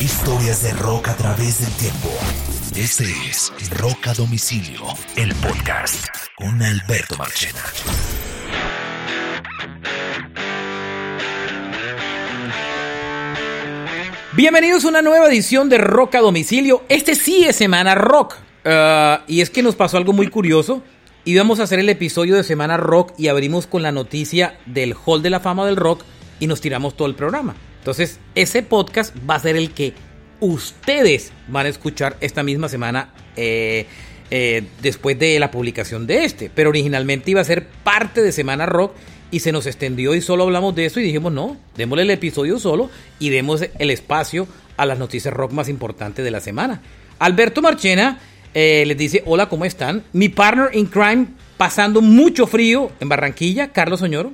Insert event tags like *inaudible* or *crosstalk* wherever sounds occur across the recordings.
Historias de rock a través del tiempo. Este es Rock a Domicilio, el podcast con Alberto Marchena. Bienvenidos a una nueva edición de Rock a Domicilio. Este sí es Semana Rock. Uh, y es que nos pasó algo muy curioso. Íbamos a hacer el episodio de Semana Rock y abrimos con la noticia del Hall de la Fama del Rock y nos tiramos todo el programa. Entonces, ese podcast va a ser el que ustedes van a escuchar esta misma semana eh, eh, después de la publicación de este. Pero originalmente iba a ser parte de Semana Rock y se nos extendió y solo hablamos de eso y dijimos no, démosle el episodio solo y demos el espacio a las noticias rock más importantes de la semana. Alberto Marchena eh, les dice hola, ¿cómo están? Mi partner in crime pasando mucho frío en Barranquilla, Carlos Oñoro.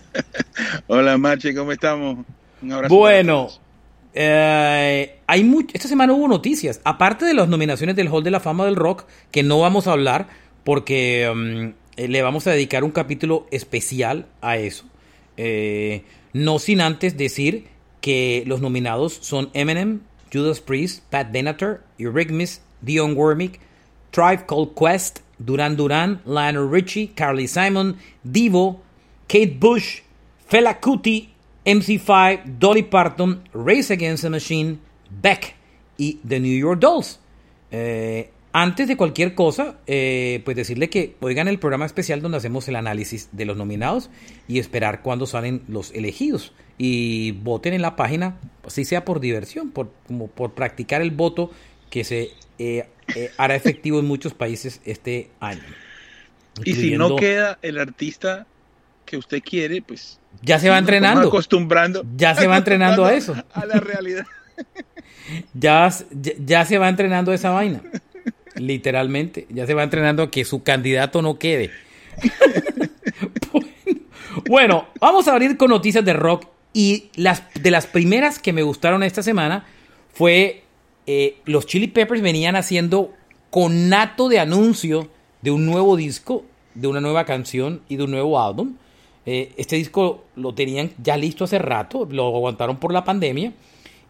*laughs* hola Marche, ¿cómo estamos? Un abrazo. Bueno, eh, hay esta semana hubo noticias, aparte de las nominaciones del Hall de la Fama del Rock, que no vamos a hablar porque um, eh, le vamos a dedicar un capítulo especial a eso. Eh, no sin antes decir que los nominados son Eminem, Judas Priest, Pat Benatar, Eurythmics, Dion Warmick, Tribe Called Quest, Duran Duran, Lionel Richie, Carly Simon, Divo, Kate Bush, Fela Kuti, MC5, Dolly Parton, Race Against the Machine, Beck y The New York Dolls. Eh, antes de cualquier cosa, eh, pues decirle que oigan el programa especial donde hacemos el análisis de los nominados y esperar cuándo salen los elegidos. Y voten en la página, así sea por diversión, por, como por practicar el voto que se eh, hará efectivo en muchos países este año. Y si no queda el artista que usted quiere, pues ya se va entrenando. Acostumbrando. Ya se va entrenando a eso. A la realidad. *laughs* ya, ya, se va entrenando a esa vaina. Literalmente. Ya se va entrenando a que su candidato no quede. *laughs* bueno, vamos a abrir con noticias de rock. Y las, de las primeras que me gustaron esta semana fue eh, los Chili Peppers venían haciendo conato de anuncio de un nuevo disco, de una nueva canción y de un nuevo álbum. Eh, este disco lo tenían ya listo hace rato, lo aguantaron por la pandemia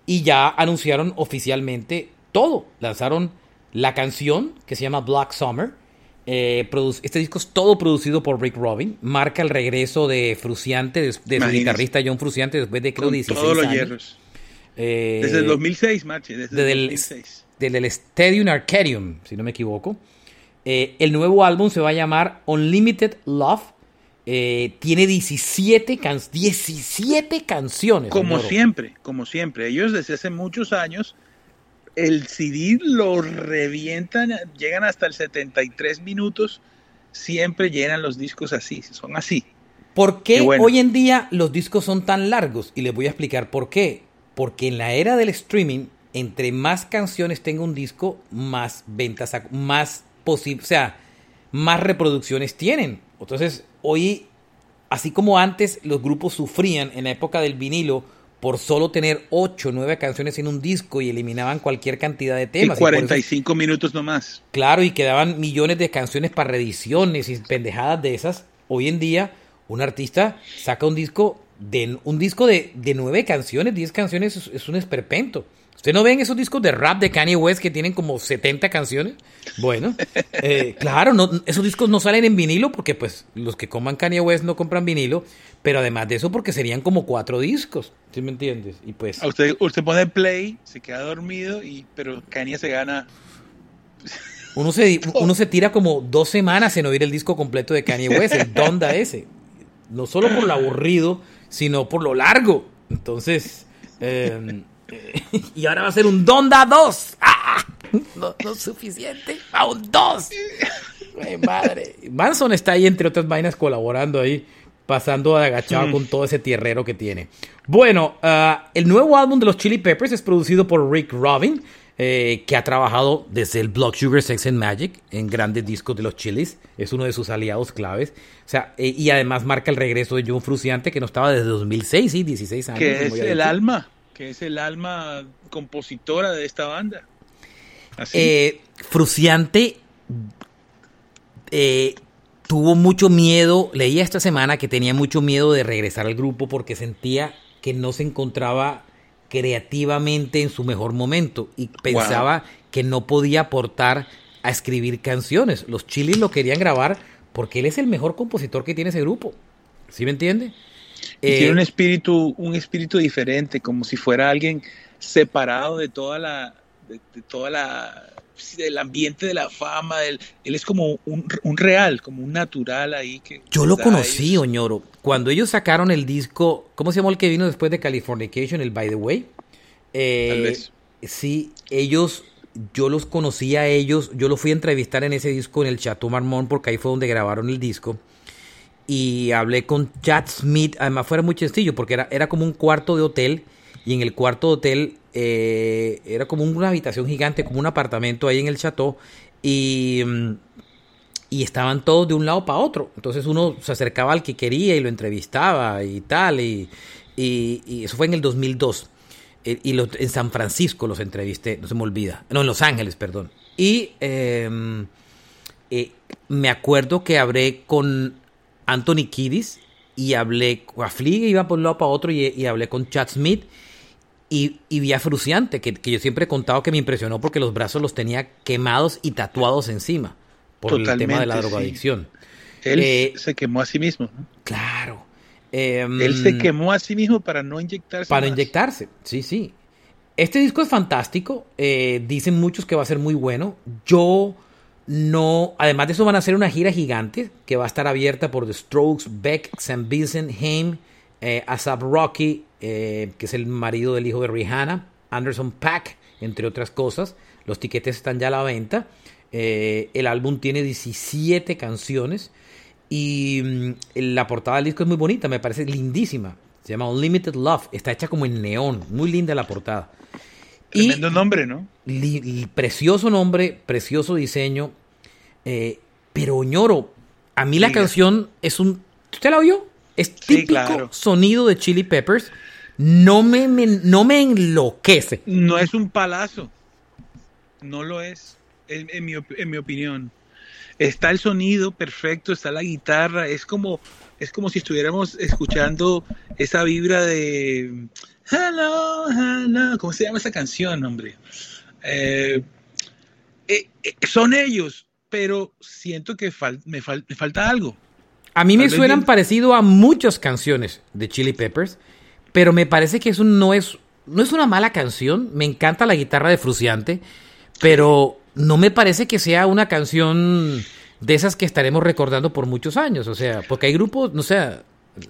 y ya anunciaron oficialmente todo. Lanzaron la canción que se llama Black Summer. Eh, este disco es todo producido por Rick Robin. Marca el regreso de Fruciante, de, su guitarrista John Fruciante, después de creo 16 todos los Hierros. Eh, desde el 2006, Machi. Desde, el 2006. Desde el Stadium Arcadium, si no me equivoco. el nuevo álbum se va a llamar Unlimited Love eh, tiene 17, 17 canciones. Como siempre, como siempre. Ellos desde hace muchos años el CD lo revientan, llegan hasta el 73 minutos, siempre llenan los discos así, son así. ¿Por qué hoy en día los discos son tan largos? Y les voy a explicar por qué. Porque en la era del streaming, entre más canciones tenga un disco, más ventas, más posible, o sea, más reproducciones tienen. Entonces, hoy, así como antes los grupos sufrían en la época del vinilo por solo tener 8 o 9 canciones en un disco y eliminaban cualquier cantidad de temas. Y 45 minutos nomás. Claro, y quedaban millones de canciones para reediciones y pendejadas de esas. Hoy en día, un artista saca un disco de, un disco de, de 9 canciones, 10 canciones, es un esperpento. ¿Usted no ven esos discos de rap de Kanye West que tienen como 70 canciones? Bueno, eh, *laughs* claro, no, esos discos no salen en vinilo porque pues los que coman Kanye West no compran vinilo, pero además de eso porque serían como cuatro discos, ¿sí me entiendes? Y pues... Usted, usted pone play, se queda dormido, y pero Kanye se gana... Uno se, *laughs* uno se tira como dos semanas en oír el disco completo de Kanye West, el Donda *laughs* ese. No solo por lo aburrido, sino por lo largo. Entonces... Eh, *laughs* y ahora va a ser un Donda 2. *laughs* ¡Ah! No, es suficiente. A un 2. madre. Manson está ahí, entre otras vainas, colaborando ahí, pasando agachado con todo ese tierrero que tiene. Bueno, ah, el nuevo álbum de los Chili Peppers es producido por Rick Robin, eh, que ha trabajado desde el Block Sugar Sex and Magic en grandes discos de los Chilis. Es uno de sus aliados claves. O sea, eh, y además marca el regreso de John Fruciante, que no estaba desde 2006, sí, 16 años. Que es el alma que es el alma compositora de esta banda. Eh, Fruciante eh, tuvo mucho miedo, leía esta semana que tenía mucho miedo de regresar al grupo porque sentía que no se encontraba creativamente en su mejor momento y pensaba que no podía aportar a escribir canciones. Los Chilis lo querían grabar porque él es el mejor compositor que tiene ese grupo. ¿Sí me entiende? Tiene eh, un espíritu, un espíritu diferente, como si fuera alguien separado de toda la, de, toda la, del ambiente de la fama. Él, él es como un, un, real, como un natural ahí que. Yo lo conocí, Oñoro. Cuando ellos sacaron el disco, ¿cómo se llamó el que vino después de Californication? El By the Way. Eh, Tal vez. Sí, ellos yo los conocí a ellos, yo los fui a entrevistar en ese disco en el Chateau Marmont porque ahí fue donde grabaron el disco. Y hablé con Chad Smith, además fue muy sencillo porque era, era como un cuarto de hotel y en el cuarto de hotel eh, era como una habitación gigante, como un apartamento ahí en el Chateau y, mm, y estaban todos de un lado para otro. Entonces uno se acercaba al que quería y lo entrevistaba y tal y, y eso fue en el 2002. Eh, y en San Francisco los entrevisté, no se me olvida, no, en Los Ángeles, perdón. Y em, eh, me acuerdo que hablé con Anthony Kiddis y hablé, a Fliege iba por un lado para otro y, hablé con Chad Smith y, y vi a Fruciante, que, yo siempre he contado que me impresionó porque los brazos los tenía quemados y tatuados encima por el tema de la drogadicción. Él eh, se quemó a sí mismo. Claro. Em, Él se quemó a sí mismo para no inyectarse. Para inyectarse, sí, sí. Este disco es fantástico. Eh, dicen muchos que va a ser muy bueno. Yo no. Además de eso, van a hacer una gira gigante que va a estar abierta por The Strokes, Beck, Sam Vincent, Haim, eh, Asap Rocky, eh, que es el marido del hijo de Rihanna, Anderson Pack, entre otras cosas. Los tiquetes están ya a la venta. el álbum tiene 17 canciones. Y mm, la portada del disco es muy bonita, me parece lindísima. Se llama Unlimited Love. Está hecha como en neón. Muy linda la portada. Tremendo nombre, ¿no? precioso nombre, precioso diseño. Eh, pero ñoro, a mí la canción es un. ¿Usted la oyó? Es típico sonido de Chili Peppers. No me, no me enloquece. No es un palazo. No lo es, en mi, en mi opinión está el sonido perfecto, está la guitarra, es como, es como si estuviéramos escuchando esa vibra de Hello, hello, ¿cómo se llama esa canción, hombre? Eh, eh, son ellos, pero siento que me, falta algo. A mí me suenan parecido a muchas canciones de Chili Peppers, pero me parece que eso no es, no es una mala canción. Me encanta la guitarra de Fruciante, pero no me parece que sea una canción de esas que estaremos recordando por muchos años. O sea, porque hay grupos, no sé.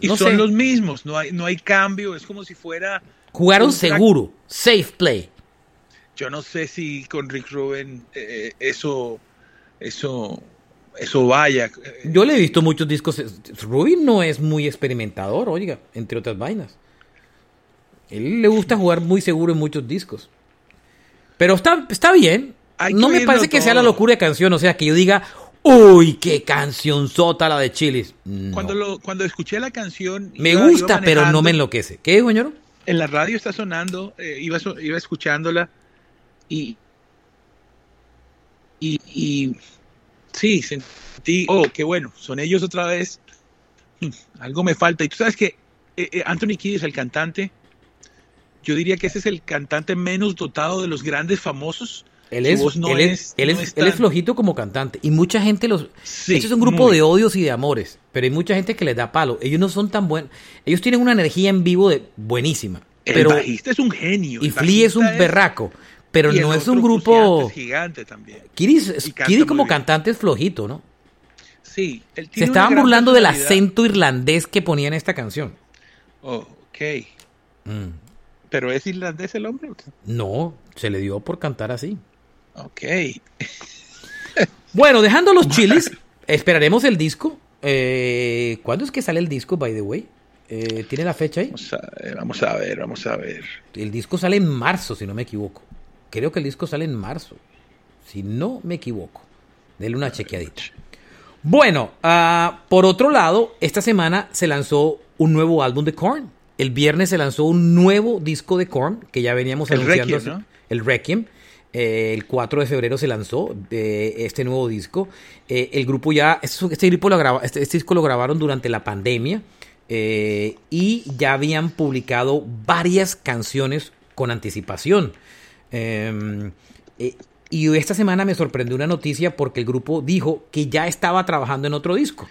Y son los mismos, no hay, no hay cambio, es como si fuera. Jugaron seguro, safe play. Yo no sé si con Rick Rubin eh, eso, eso, eso vaya. Yo le he visto muchos discos. Rubin no es muy experimentador, oiga, entre otras vainas. Él le gusta jugar muy seguro en muchos discos. Pero está, está bien no me parece que sea la locura de canción, o sea, que yo diga, uy, qué canción sota la de Chilis. Cuando, cuando escuché la canción... Me gusta, pero no me enloquece. ¿Qué, señor? En la radio está sonando, eh, iba, iba escuchándola y, y, y sí, sentí, oh, qué bueno, son ellos otra vez. Hmm, algo me falta. Y tú sabes que eh, eh, Anthony Kidd el cantante. Yo diría que ese es el cantante menos dotado de los grandes famosos él es, él, es, flojito como cantante. Y mucha gente los. Sí, es un grupo de odios y de amores. Pero hay mucha gente que les da palo. Ellos no son tan buenos. Ellos tienen una energía en vivo de buenísima. El pero, bajista es un genio. Y Flea es un berraco. Pero no es un grupo. gigante también. Kiris, como cantante es flojito, ¿no? Sí. Se estaban burlando del acento irlandés que ponía en esta canción. Oh, ok. Mm. ¿Pero es irlandés el hombre? No, se le dio por cantar así. Ok. *laughs* bueno, dejando los *laughs* chiles, esperaremos el disco. Eh, ¿Cuándo es que sale el disco, by the way? Eh, ¿Tiene la fecha ahí? Vamos a, ver, vamos a ver, El disco sale en marzo, si no me equivoco. Creo que el disco sale en marzo. Si no me equivoco. Denle una chequeadita. Bueno, uh, por otro lado, esta semana se lanzó un nuevo álbum de Korn. El viernes se lanzó un nuevo disco de Korn, que ya veníamos el anunciando. Requiem, ¿no? El Requiem. Eh, el 4 de febrero se lanzó eh, este nuevo disco. Eh, el grupo ya, este, este grupo lo graba, este, este, disco lo grabaron durante la pandemia y ya habían publicado varias canciones con anticipación. Em, eh, y esta semana me sorprendió una noticia porque el grupo dijo que ya estaba trabajando en otro disco.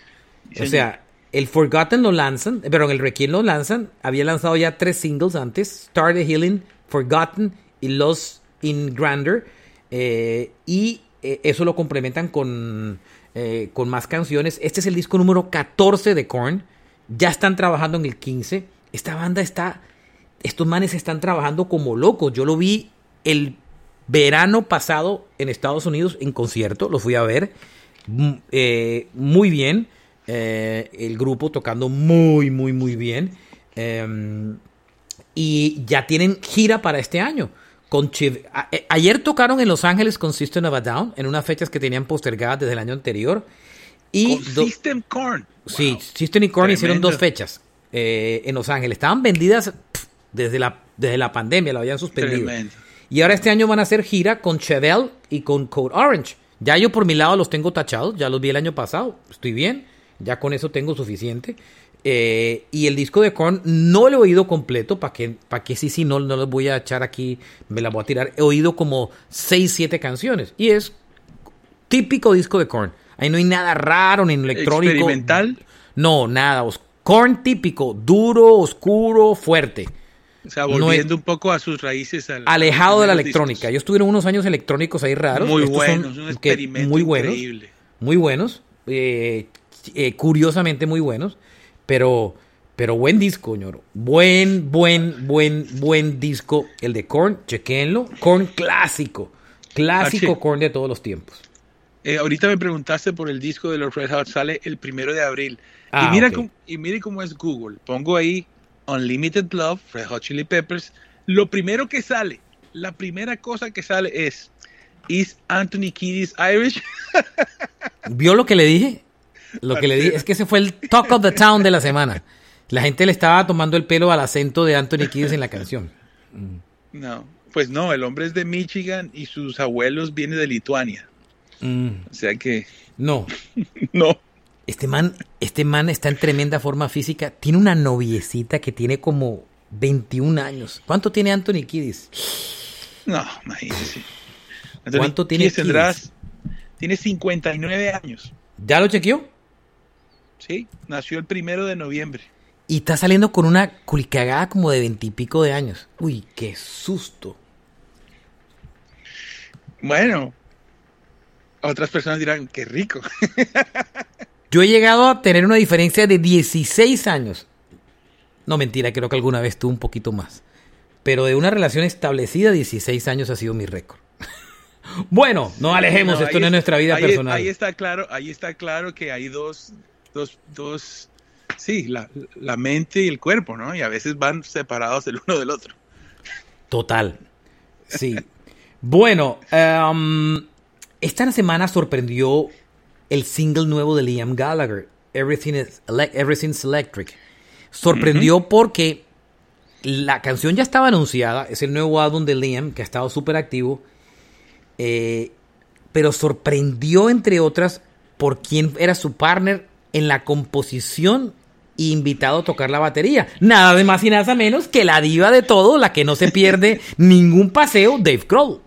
O sea, el Forgotten lo lanzan, pero en el Requiem lo lanzan. Había lanzado ya tres singles antes: Start the Healing, Forgotten y Lost in Grander. Eh, y eh, eso lo complementan con, eh, con más canciones. Este es el disco número 14 de Korn. Ya están trabajando en el 15. Esta banda está. Estos manes están trabajando como locos. Yo lo vi el verano pasado en Estados Unidos en concierto. Lo fui a ver. muy bien. el grupo tocando muy, muy, muy bien. Em, y ya tienen gira para este año. Con eh, Ayer tocaron en Los Ángeles con System of a Down, en unas fechas que tenían postergadas desde el año anterior. Y System Corn. Sí, System y Corn hicieron dos fechas eh, en Los Ángeles. Estaban vendidas desde, la, desde la pandemia, lo habían suspendido. Y ahora este año van a hacer gira con Chevelle y con Code Orange. Ya yo por mi lado los tengo tachados, ya los vi el año pasado, estoy bien, ya con eso tengo suficiente. Eh, y el disco de Korn no lo he oído completo, para que, que sí, sí, no, no los voy a echar aquí, me la voy a tirar. He oído como 6, 7 canciones. Y es típico disco de Korn. Ahí no hay nada raro ni electrónico. ¿Experimental? No, nada. Korn típico, duro, oscuro, fuerte. O sea, volviendo un poco a sus raíces. alejado de la electrónica. Yo estuve unos años electrónicos ahí raros. Muy buenos, un experimento muy buenos, increíble. Muy buenos. Eh, eh, curiosamente muy buenos. Pero, pero buen disco, ñoro. Buen, buen, buen, buen disco. El de Korn, chequenlo. Korn clásico. Clásico Korn de todos los tiempos. Eh, ahorita me preguntaste por el disco de los Red Hot. Sale el primero de abril. y, ah, mira cómo, y mire cómo es Google. Pongo ahí Unlimited Love, Red Hot Chili Peppers. Lo primero que sale, la primera cosa que sale es ¿Is Anthony Kiddis Irish? *laughs* ¿Vio lo que le dije? Lo que le dije es que ese fue el talk of the town de la semana. La gente le estaba tomando el pelo al acento de Anthony Kiedis en la canción. No, pues no, el hombre es de Michigan y sus abuelos vienen de Lituania. Mm. O sea que. No. *laughs* no. Este man, este man está en tremenda forma física. Tiene una noviecita que tiene como 21 años. ¿Cuánto tiene Anthony Kiddis? No, imagínese. ¿Cuánto tiene tendrás? Tiene 59 años. ¿Ya lo chequeó? Sí, nació el primero de noviembre. Y está saliendo con una culicagada como de veintipico de años. Uy, qué susto. Bueno, otras personas dirán, qué rico. *laughs* Yo he llegado a tener una diferencia de 16 años. No, mentira, creo que alguna vez tuve un poquito más. Pero de una relación establecida, 16 años ha sido mi récord. *laughs* bueno, no alejemos, esto no es nuestra vida personal. Ahí está claro, ahí está claro que hay dos dos, dos sí, la, mente y el cuerpo, ¿no? Y a veces van separados el uno del otro. Total, sí. bueno, um, esta semana sorprendió el single nuevo de Liam Gallagher, Everything is Everything's Electric. Sorprendió porque la canción ya estaba anunciada, es el nuevo álbum de Liam que ha estado súper activo, eh, pero sorprendió entre otras por quién era su partner en la composición invitado a tocar la batería. Nada de más y nada menos que la diva de todo, la que no se pierde *laughs* ningún paseo, Dave Grohl.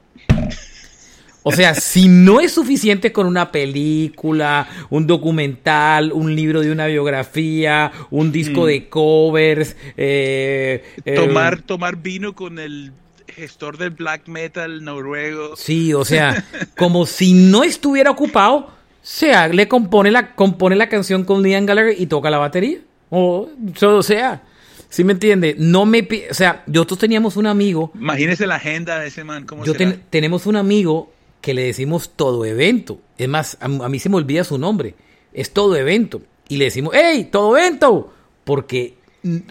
O sea, si no es suficiente con una película, un documental, un libro de una biografía, un disco mm. de covers, eh, eh, tomar, tomar vino con el gestor del black metal noruego. Sí, o sea, *laughs* como si no estuviera ocupado sea, le compone la, compone la canción con Liam Gallagher y toca la batería. O, o sea, ¿sí me entiende? No me, o sea, nosotros teníamos un amigo. Imagínese la agenda de ese man. ¿cómo yo tenemos un amigo que le decimos todo evento. Es más, a, mí se me olvida su nombre. Es todo evento. Y le decimos, ¡Hey, todo evento! Porque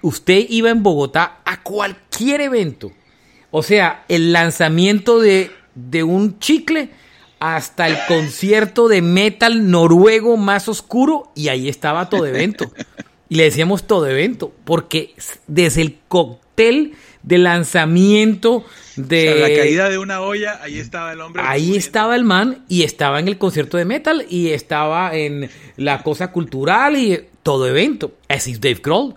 usted iba en Bogotá a cualquier evento. O sea, el lanzamiento de, de un chicle hasta el concierto de metal noruego más oscuro y ahí estaba todo evento. *laughs* Y le decíamos todo evento, porque desde el cóctel de lanzamiento de... la caída de una olla, ahí estaba el hombre. Ahí estaba el man y estaba en el concierto de metal y estaba en la cosa cultural y todo evento. Así es Dave Kroll.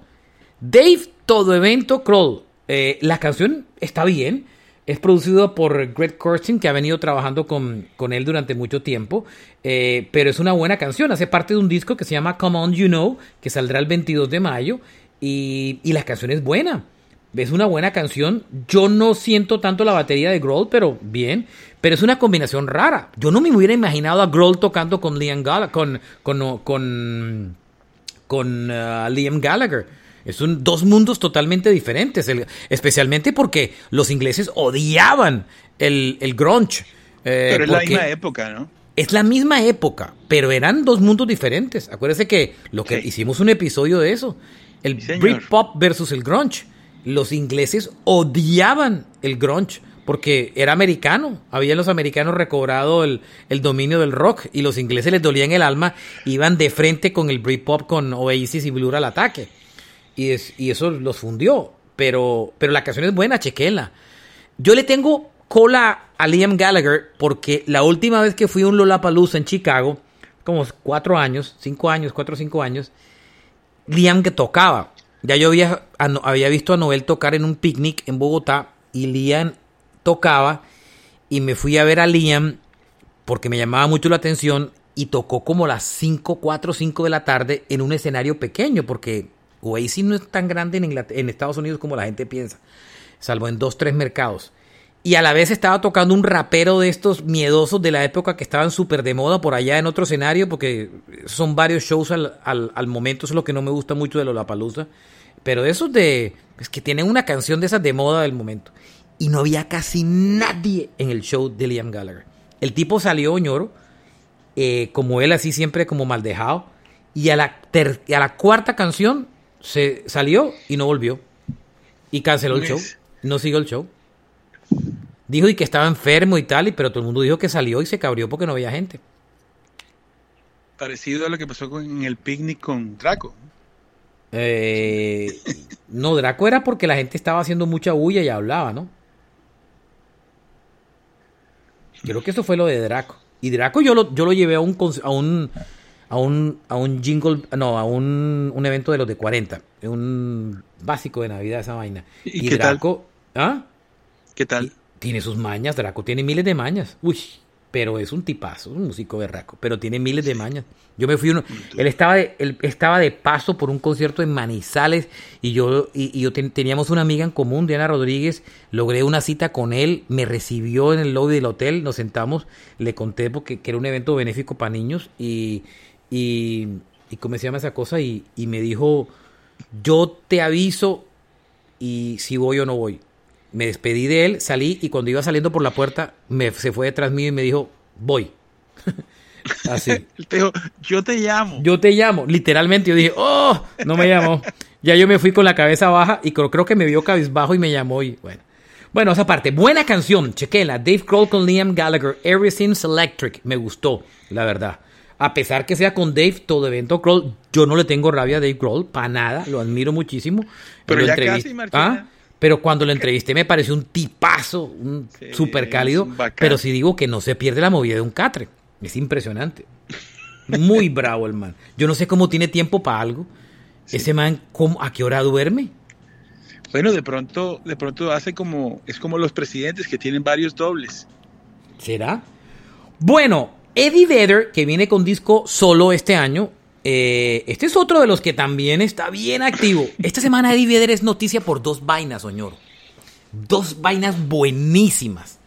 Dave, todo evento, Kroll. Eh, la canción está bien. Es producido por Greg Kurstin, que ha venido trabajando con, con él durante mucho tiempo. Eh, pero es una buena canción. Hace parte de un disco que se llama Come On You Know, que saldrá el 22 de mayo. Y, y la canción es buena. Es una buena canción. Yo no siento tanto la batería de Grohl, pero bien. Pero es una combinación rara. Yo no me hubiera imaginado a Grohl tocando con Liam Gallagher. Con, con, con, con uh, Liam Gallagher. Es un, dos mundos totalmente diferentes, el, especialmente porque los ingleses odiaban el, el grunge. Eh, pero es la misma época, ¿no? Es la misma época, pero eran dos mundos diferentes. Acuérdese que lo que sí. hicimos un episodio de eso, el sí, Britpop versus el grunge. Los ingleses odiaban el grunge porque era americano. Habían los americanos recobrado el, el, dominio del rock y los ingleses les dolían el alma, iban de frente con el Britpop, con Oasis y Blur al ataque y, es, y eso los fundió. Pero, pero la canción es buena, chequenla. Yo le tengo cola a Liam Gallagher porque la última vez que fui a un Lollapalooza en Chicago, como cuatro años, cinco años, cuatro o cinco años, Liam que tocaba. Ya yo había, había visto a Noel tocar en un picnic en Bogotá y Liam tocaba y me fui a ver a Liam porque me llamaba mucho la atención y tocó como las 5, 4, 5 de la tarde en un escenario pequeño porque Oasis no es tan grande en, en Estados Unidos como la gente piensa, salvo en dos, tres mercados. Y a la vez estaba tocando un rapero de estos miedosos de la época que estaban súper de moda por allá en otro escenario, porque son varios shows al, al, al, momento, eso es lo que no me gusta mucho de Lollapalooza. Pero esos de, es que tienen una canción de esas de moda del momento. Y no había casi nadie en el show de Liam Gallagher. El tipo salió, ñoro, eh, como él así siempre como mal dejado. Y a la, ter a la cuarta canción se salió y no volvió. Y canceló el show. No siguió el show. Dijo y que estaba enfermo y tal, pero todo el mundo dijo que salió y se cabrió porque no había gente. Parecido a lo que pasó con, en el picnic con Draco. Eh, no, Draco era porque la gente estaba haciendo mucha bulla y hablaba, ¿no? Creo que eso fue lo de Draco. Y Draco yo lo, yo lo llevé a un, a un a un, a un jingle, no, a un, un evento de los de 40, un básico de Navidad esa vaina. ¿Y, y qué Draco, tal? ¿ah? ¿Qué tal? Tiene sus mañas, Draco tiene miles de mañas. Uy, pero es un tipazo, un músico berraco, pero tiene miles de mañas. Yo me fui uno, él estaba de, él estaba de paso por un concierto en Manizales y yo y, yo ten, teníamos una amiga en común, Diana Rodríguez, logré una cita con él, me recibió en el lobby del hotel, nos sentamos, le conté porque que era un evento benéfico para niños y y, y ¿cómo se llama esa cosa? Y, y, me dijo, yo te aviso y si voy o no voy. Me despedí de él, salí y cuando iba saliendo por la puerta, me, se fue detrás mío y me dijo, voy. *laughs* Así. *laughs* Te dijo, yo te llamo. Yo te llamo. Literalmente yo dije, oh, no me llamó. *laughs* ya yo me fui con la cabeza baja y creo, creo que me vio cabizbajo y me llamó y bueno. Bueno, esa parte. Buena canción. Chequela. Dave Grohl con Liam Gallagher. Everything's Electric. Me gustó, la verdad a pesar que sea con Dave, todo evento Grohl, yo no le tengo rabia a Dave Grohl, para nada, lo admiro muchísimo. Pero ya casi, ¿Ah? Pero cuando lo entrevisté me pareció un tipazo, un sí, súper cálido, pero sí digo que no se pierde la movida de un catre. Es impresionante. Muy *laughs* bravo el man. Yo no sé cómo tiene tiempo para algo. Sí. Ese man, ¿cómo, ¿a qué hora duerme? Bueno, de pronto, de pronto hace como, es como los presidentes que tienen varios dobles. ¿Será? Bueno, Eddie Vedder, que viene con disco solo este año, eh, este es otro de los que también está bien activo. Esta semana Eddie Vedder es noticia por dos vainas, señor. Dos vainas buenísimas.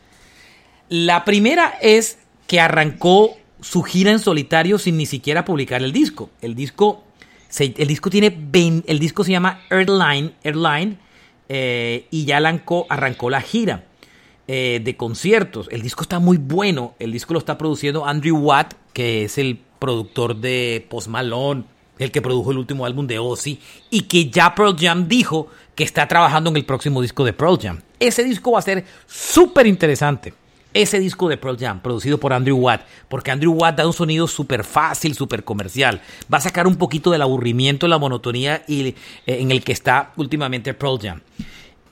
La primera es que arrancó su gira en solitario sin ni siquiera publicar el disco. El disco, se, el disco tiene 20, el disco se llama Airline, Airline eh, y ya arrancó, la gira eh, de conciertos. El disco está muy bueno. El disco lo está produciendo Andrew Watt, que es el productor de Post Malone, el que produjo el último álbum de Ozzy, y que ya Pearl Jam dijo que está trabajando en el próximo disco de Pearl Jam. Ese disco va a ser súper interesante. Ese disco de Pearl Jam, producido por Andrew Watt, porque Andrew Watt da un sonido súper fácil, súper comercial. Va a sacar un poquito del aburrimiento, la monotonía y, eh, en el que está últimamente Pearl Jam.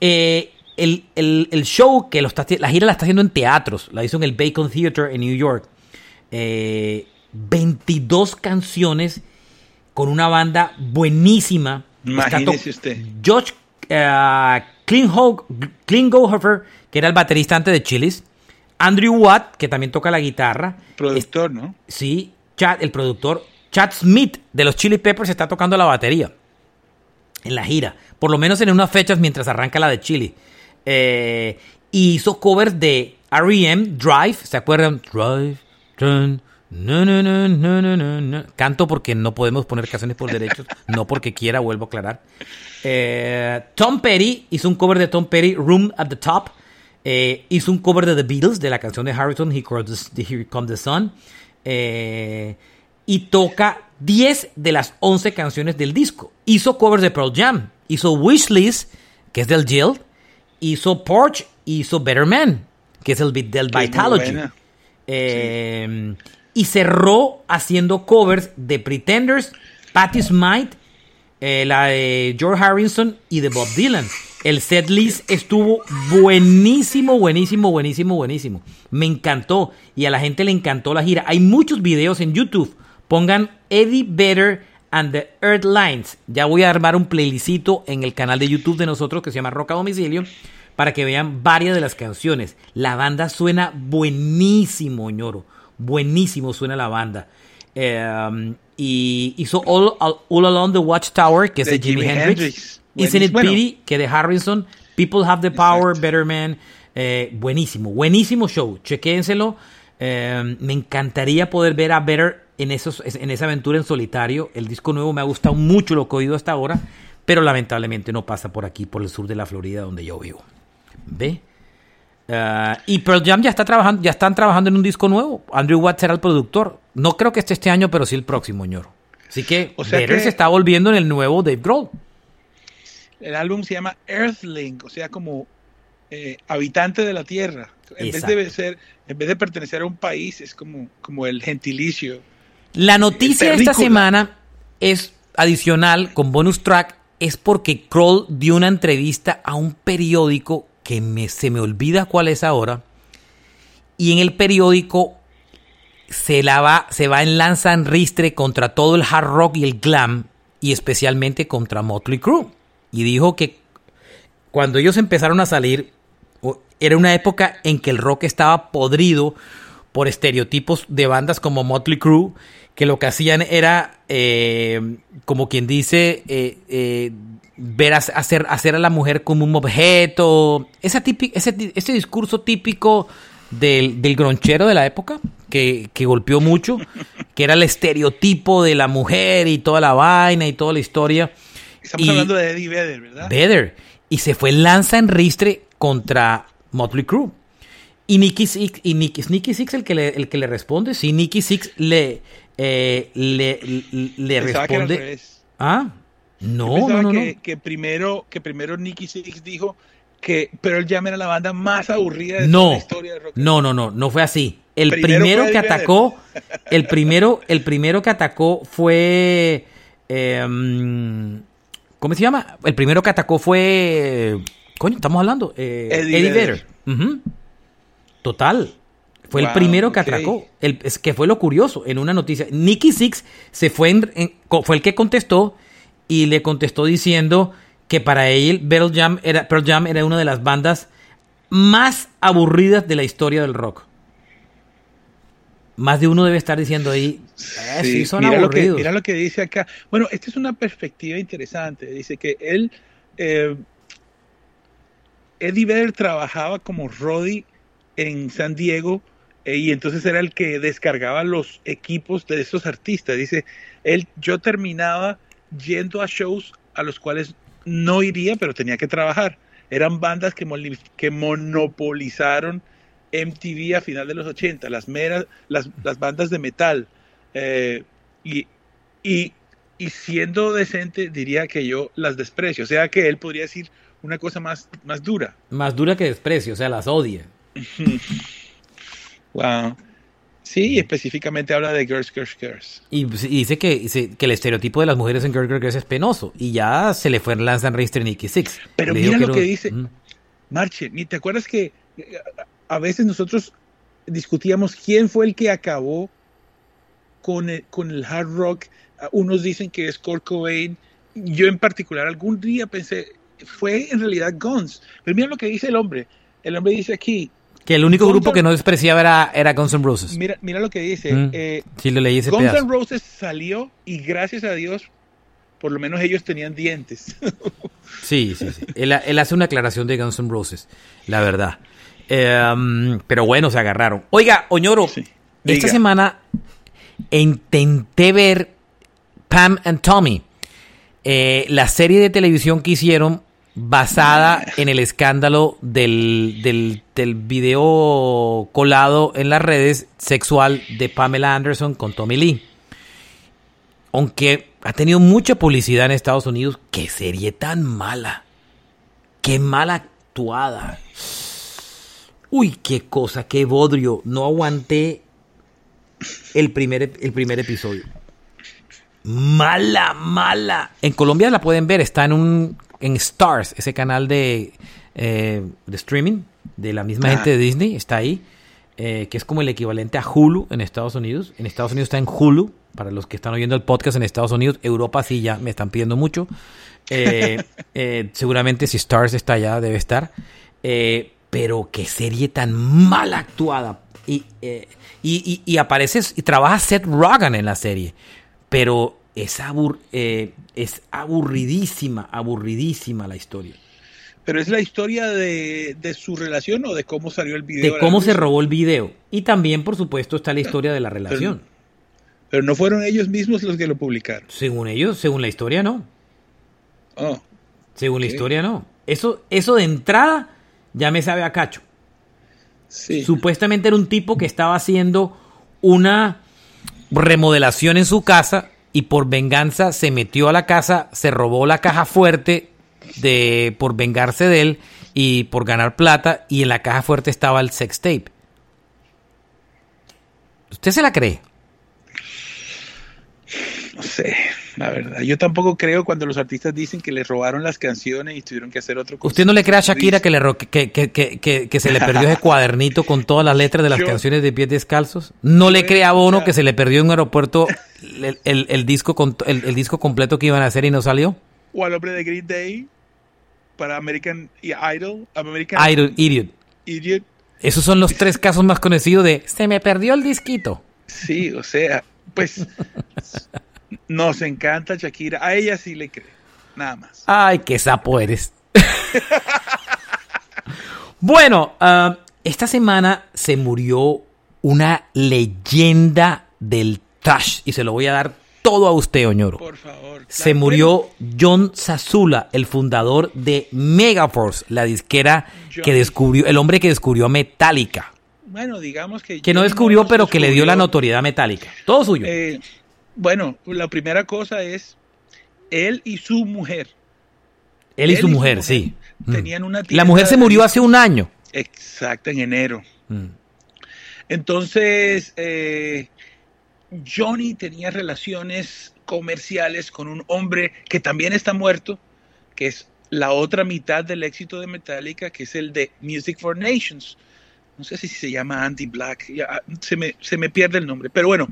Eh, el, show que lo está, la gira la está haciendo en teatros, la hizo en el Bacon Theater en New York. Eh, 22 canciones con una banda buenísima. Imagínese usted. Josh, uh, Gohofer, que era el baterista antes de Chili's, Andrew Watt, que también toca la guitarra. Productor, ¿no? Sí, Chad, el productor. Chad Smith de los Chili Peppers está tocando la batería en la gira. Por lo menos en unas fechas mientras arranca la de Chili. Eh, y hizo covers de REM, Drive, ¿se acuerdan? Drive, turn, no, no, no, no, no, no. Canto porque no podemos poner canciones por derechos, no porque quiera, vuelvo a aclarar. Eh, Tom Petty hizo un cover de Tom Petty, Room at the Top. Eh, hizo un cover de The Beatles, de la canción de Harrison, Here Comes the, Sun. Eh, y toca 10 de las 11 canciones del disco. Hizo covers de Pearl Jam. Hizo Wishlist, que es del Jill. Hizo Porch. Hizo Better Man, que es el del Vitalogy. Y cerró haciendo covers de Pretenders, Patti Smite, eh, la de George Harrison y de Bob Dylan. El set list estuvo buenísimo, buenísimo, buenísimo, buenísimo. Me encantó y a la gente le encantó la gira. Hay muchos videos en YouTube. Pongan Eddie Vedder and the Earth Lines. Ya voy a armar un playlistito en el canal de YouTube de nosotros que se llama Roca Domicilio para que vean varias de las canciones. La banda suena buenísimo, ñoro. Buenísimo suena la banda. Eh, y hizo All, All, Along the Watchtower, que es de, Jimi, Hendrix. Isn't It Pity, que de Harrison. People Have the Power, Better Man. Eh, buenísimo, buenísimo show. Chequénselo. Eh, me encantaría poder ver a Better en, esos, en esa aventura en solitario. El disco nuevo me ha gustado mucho lo que he oído hasta ahora, pero lamentablemente no pasa por aquí, por el sur de la Florida, donde yo vivo. ¿Ve? Uh, y Pearl Jam ya está trabajando, ya están trabajando en un disco nuevo. Andrew Watts será el productor. No creo que esté este año, pero sí el próximo, ñoro. Así que o se está volviendo en el nuevo Dave Grohl. El álbum se llama Earthlink, o sea, como eh, habitante de la tierra. En vez de ser, en vez de pertenecer a un país, es como, como el gentilicio. La noticia de esta semana es adicional con bonus track, es porque Kroll dio una entrevista a un periódico que me, se me olvida cuál es ahora. Y en el periódico se, la va, se va en lanza en ristre contra todo el hard rock y el glam, y especialmente contra Motley Crue. Y dijo que cuando ellos empezaron a salir, era una época en que el rock estaba podrido por estereotipos de bandas como Motley Crue, que lo que hacían era, eh, como quien dice, eh, eh, ver hacer, hacer a la mujer como un objeto, ese, ese, discurso típico del, del, gronchero de la época, que, golpeó mucho, que era el estereotipo de la mujer y toda la vaina y toda la historia. Estamos hablando de Eddie Vedder, ¿verdad? Vedder. Y se fue lanza en ristre contra Motley Crue. Y Nicky Six, y Nicky, Six el que le, el que le responde, sí, Nicky Six le, eh, le, le, responde. Ah, no, no, no, que, primero, que primero Nicky Six dijo que Pearl Jam era la banda más aburrida de la historia de rock. No, no, no, no fue así. El primero, que atacó, el primero, el primero que atacó fue, em, ¿cómo se llama? El primero que atacó fue, coño, estamos hablando, eh, Eddie, Vedder. Total. Fue el primero que atacó. El, es que fue lo curioso en una noticia. Nicky Six se fue, en, fue el que contestó y le contestó diciendo que para él Pearl Jam era, Pearl Jam era una de las bandas más aburridas de la historia del rock. Más de uno debe estar diciendo ahí, eh, sí, son mira aburridos. Lo que, mira lo que dice acá. Bueno, esta es una perspectiva interesante. Dice que él, eh, Eddie Vedder trabajaba como Roddy en San Diego eh, y entonces era el que descargaba los equipos de esos artistas. Dice, él, yo terminaba yendo a shows a los cuales no iría, pero tenía que trabajar. Eran bandas que, que monopolizaron MTV a final de los 80, las, meras, las, las bandas de metal. Eh, y, y, y, siendo decente, diría que yo las desprecio. O sea que él podría decir una cosa más, más dura. Más dura que desprecio, o sea, las odia. *laughs* wow. Sí, específicamente habla de Girls, Girls, Girls. Y, dice que, que el estereotipo de las mujeres en Girls, Girls, Girls es penoso. Y ya se le fue en Lance and Richter Nicky Six. Pero mira lo que dice. Marche, ¿ni te acuerdas que a veces nosotros discutíamos quién fue el que acabó con el, con el hard rock? Unos dicen que es Kurt Cobain. Yo en particular algún día pensé, fue en realidad Guns. Pero mira lo que dice el hombre. El hombre dice aquí. Que el único grupo que no despreciaba era, era Guns N' Roses. Mira, mira lo que dice. Mm. Eh, sí, lo leí ese Guns N' Roses salió y gracias a Dios, por lo menos ellos tenían dientes. *laughs* sí, sí, sí. Él, hace una aclaración de Guns N' Roses, la verdad. Em, pero bueno, se agarraron. Oiga, Oñoro, esta semana intenté ver Pam and Tommy, eh, la serie de televisión que hicieron basada en el escándalo del, del, video colado en las redes sexual de Pamela Anderson con Tommy Lee. Aunque ha tenido mucha publicidad en Estados Unidos, qué serie tan mala. Qué mala actuada. Uy, qué cosa, qué bodrio. No aguanté el primer, el primer episodio. Mala, mala. En Colombia la pueden ver, está en un en Stars, ese canal de, eh, de streaming de la misma gente de Disney, está ahí, eh, que es como el equivalente a Hulu en Estados Unidos. En Estados Unidos está en Hulu, para los que están oyendo el podcast en Estados Unidos. Europa sí ya me están pidiendo mucho. Eh, *laughs* seguramente si Stars está allá, debe estar. pero qué serie tan mal actuada. Y, y, y, aparece y trabaja Seth Rogen en la serie. Pero es, es aburridísima, aburridísima la historia. Pero es la historia de, su relación o de cómo salió el video. De cómo se robó el video. Y también, por supuesto, está la historia de la relación. Pero, no fueron ellos mismos los que lo publicaron. Según ellos, según la historia, no. Oh. Según la historia, no. Eso, eso de entrada ya me sabe a cacho. Sí. Supuestamente era un tipo que estaba haciendo una remodelación en su casa y por venganza se metió a la casa, se robó la caja fuerte de por vengarse de él y por ganar plata y en la caja fuerte estaba el sex tape. ¿Usted se la cree? No sé, la verdad. Yo tampoco creo cuando los artistas dicen que le robaron las canciones y tuvieron que hacer otro. ¿Usted no le cree a Shakira que, le que, que, que, se le perdió ese cuadernito con todas las letras de las canciones de pies descalzos? ¿No le cree a Bono que se le perdió en un aeropuerto el, disco con, el, disco completo que iban a hacer y no salió? O al hombre de Green Day para American Idol. American Idol, Idiot. Idiot. Esos son los tres casos más conocidos de se me perdió el disquito. Sí, o sea, pues nos encanta Shakira. A ella sí le cree. Nada más. Ay, qué sapo eres. *laughs* bueno, ah, esta semana se murió una leyenda del trash. Y se lo voy a dar todo a usted, Oñoro. Por favor. Se murió John Sazula, el fundador de Megaforce, la disquera que descubrió, el hombre que descubrió Metallica. Bueno, digamos que... Que no descubrió, pero que le dio la notoriedad Metallica. Todo suyo. Eh, bueno, la primera cosa es él y su mujer. Él y, su, mujer, sí. Mm. Tenían una La mujer se murió hace un año. Exacto, en enero. Mm. Entonces, eh, Johnny tenía relaciones comerciales con un hombre que también está muerto, que es la otra mitad del éxito de Metallica, que es el de Music for Nations. No sé si se llama Andy Black, se, me, se me pierde el nombre. Pero bueno,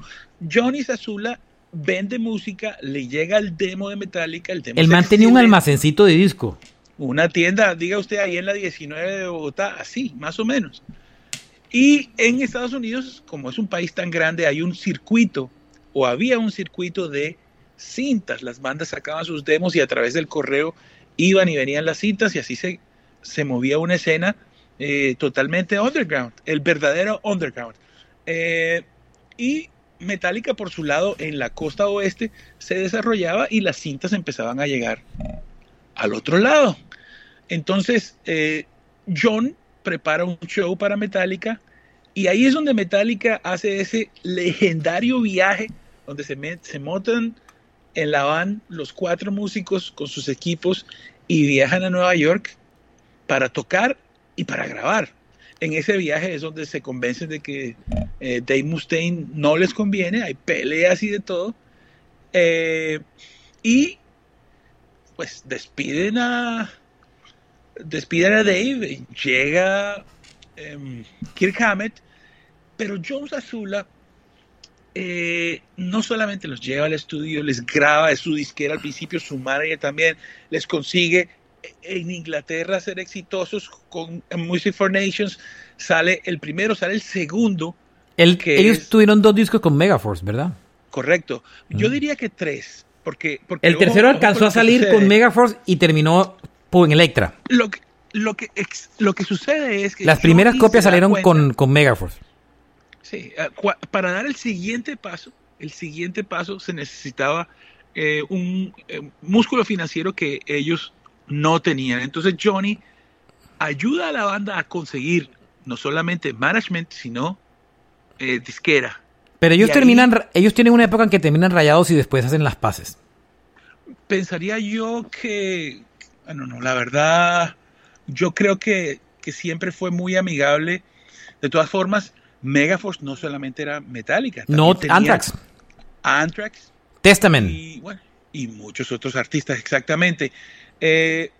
Johnny Zazula vende música, le llega el demo de Metallica, el demo El man tenía un almacencito de disco. Una tienda, diga usted, ahí en la 19 de Bogotá, así, más o menos. Y en Estados Unidos, como es un país tan grande, hay un circuito, o había un circuito de cintas. Las bandas sacaban sus demos y a través del correo iban y venían las cintas y así se, se movía una escena eh, totalmente underground, el verdadero underground. Eh, y Metallica por su lado en la costa oeste se desarrollaba y las cintas empezaban a llegar al otro lado. Entonces eh, John prepara un show para Metallica y ahí es donde Metallica hace ese legendario viaje donde se, se montan en la van los cuatro músicos con sus equipos y viajan a Nueva York para tocar y para grabar en ese viaje es donde se convencen de que eh, Dave Mustaine no les conviene, hay peleas y de todo. Eh, y pues despiden a despiden a Dave, llega eh, Kirk Hammett, pero Jones Azula eh, no solamente los lleva al estudio, les graba, es su disquera al principio, su manager también, les consigue en Inglaterra ser exitosos con Music for Nations. Sale el primero, sale el segundo. El, ellos tuvieron dos discos con Megaforce, ¿verdad? Correcto. Yo mm. diría que tres. Porque, porque el tercero alcanzó a salir con Megaforce y terminó en Electra. Lo que, lo que, lo que sucede es que... Las primeras copias salieron con, con Megaforce. Sí, eh, para dar el siguiente paso, el siguiente paso se necesitaba eh, un eh, músculo financiero que ellos no tenían. Entonces Johnny ayuda a la banda a conseguir no solamente management, sino disquera. Pero ellos terminan, ellos tienen una época en que terminan rayados y después hacen las paces. Pensaría yo que, bueno, no, la verdad, yo creo que, siempre fue muy amigable. De todas formas, Megaforce no solamente era Metallica. No, Anthrax. Anthrax. Testament. Y, muchos otros artistas, exactamente. Eh,